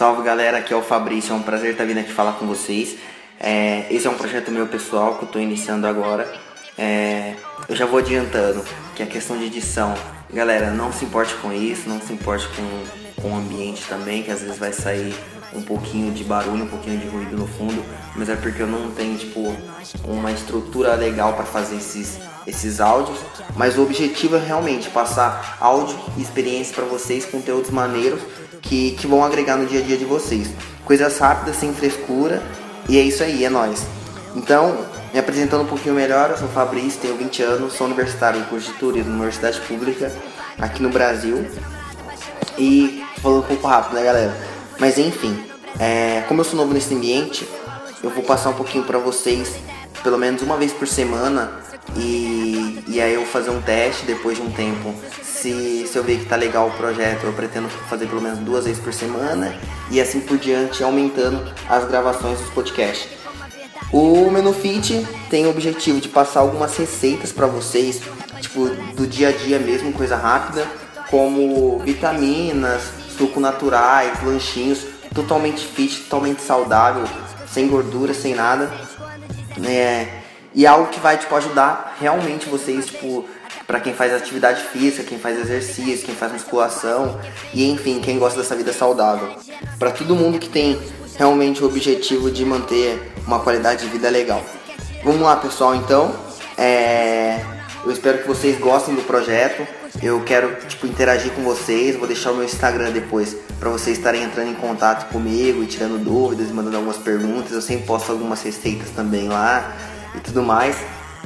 Salve galera, aqui é o Fabrício, é um prazer estar vindo aqui falar com vocês. É, esse é um projeto meu pessoal que eu estou iniciando agora. É, eu já vou adiantando que a questão de edição, galera, não se importe com isso, não se importe com, com o ambiente também, que às vezes vai sair um pouquinho de barulho, um pouquinho de ruído no fundo, mas é porque eu não tenho tipo uma estrutura legal para fazer esses esses áudios, mas o objetivo é realmente passar áudio e experiência para vocês, conteúdos maneiros que, que vão agregar no dia a dia de vocês. Coisas rápidas, sem frescura, e é isso aí, é nós. Então, me apresentando um pouquinho melhor, eu sou Fabrício, tenho 20 anos, sou universitário em curso de turismo na Universidade Pública aqui no Brasil. E falando um pouco rápido, né, galera? Mas enfim, é, como eu sou novo nesse ambiente, eu vou passar um pouquinho para vocês, pelo menos uma vez por semana, e, e aí eu vou fazer um teste depois de um tempo. Se, se eu ver que tá legal o projeto, eu pretendo fazer pelo menos duas vezes por semana e assim por diante, aumentando as gravações dos podcasts. O Menu Fit tem o objetivo de passar algumas receitas para vocês, tipo do dia a dia mesmo, coisa rápida, como vitaminas, suco naturais, lanchinhos, totalmente fit, totalmente saudável, sem gordura, sem nada. É, e algo que vai tipo ajudar realmente vocês, tipo, para quem faz atividade física, quem faz exercício, quem faz musculação e enfim, quem gosta dessa vida saudável. Para todo mundo que tem realmente o objetivo de manter uma qualidade de vida legal. Vamos lá, pessoal, então. É... Eu espero que vocês gostem do projeto. Eu quero tipo interagir com vocês. Vou deixar o meu Instagram depois para vocês estarem entrando em contato comigo e tirando dúvidas, mandando algumas perguntas. Eu sempre posto algumas receitas também lá e tudo mais.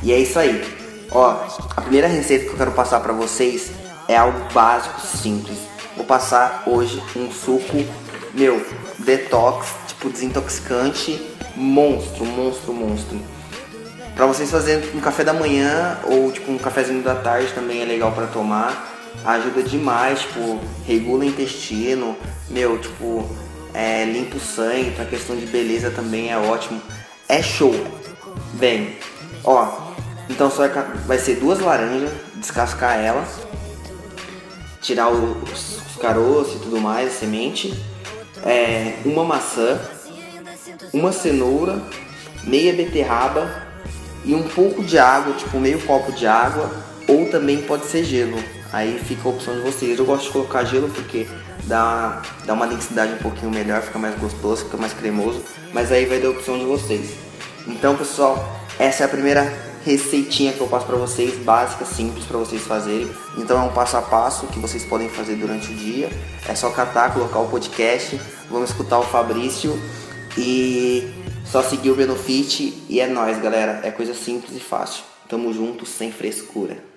E é isso aí. Ó, a primeira receita que eu quero passar para vocês é algo básico, simples. Vou passar hoje um suco, meu, detox, tipo desintoxicante, monstro, monstro, monstro. Pra vocês fazerem um café da manhã ou tipo um cafezinho da tarde também é legal para tomar. Ajuda demais, tipo, regula o intestino, meu, tipo, é, limpa o sangue, pra questão de beleza também é ótimo. É show. Bem, ó, então só vai ser duas laranjas, descascar elas, tirar os, os caroços e tudo mais, a semente, é, uma maçã, uma cenoura, meia beterraba e um pouco de água, tipo meio copo de água, ou também pode ser gelo. Aí fica a opção de vocês. Eu gosto de colocar gelo porque dá, dá uma densidade um pouquinho melhor, fica mais gostoso, fica mais cremoso. Mas aí vai dar a opção de vocês. Então, pessoal, essa é a primeira receitinha que eu passo para vocês, básica, simples para vocês fazerem. Então é um passo a passo que vocês podem fazer durante o dia. É só catar, colocar o podcast, vamos escutar o Fabrício e só seguir o Benefit e é nóis, galera. É coisa simples e fácil. Tamo junto, sem frescura.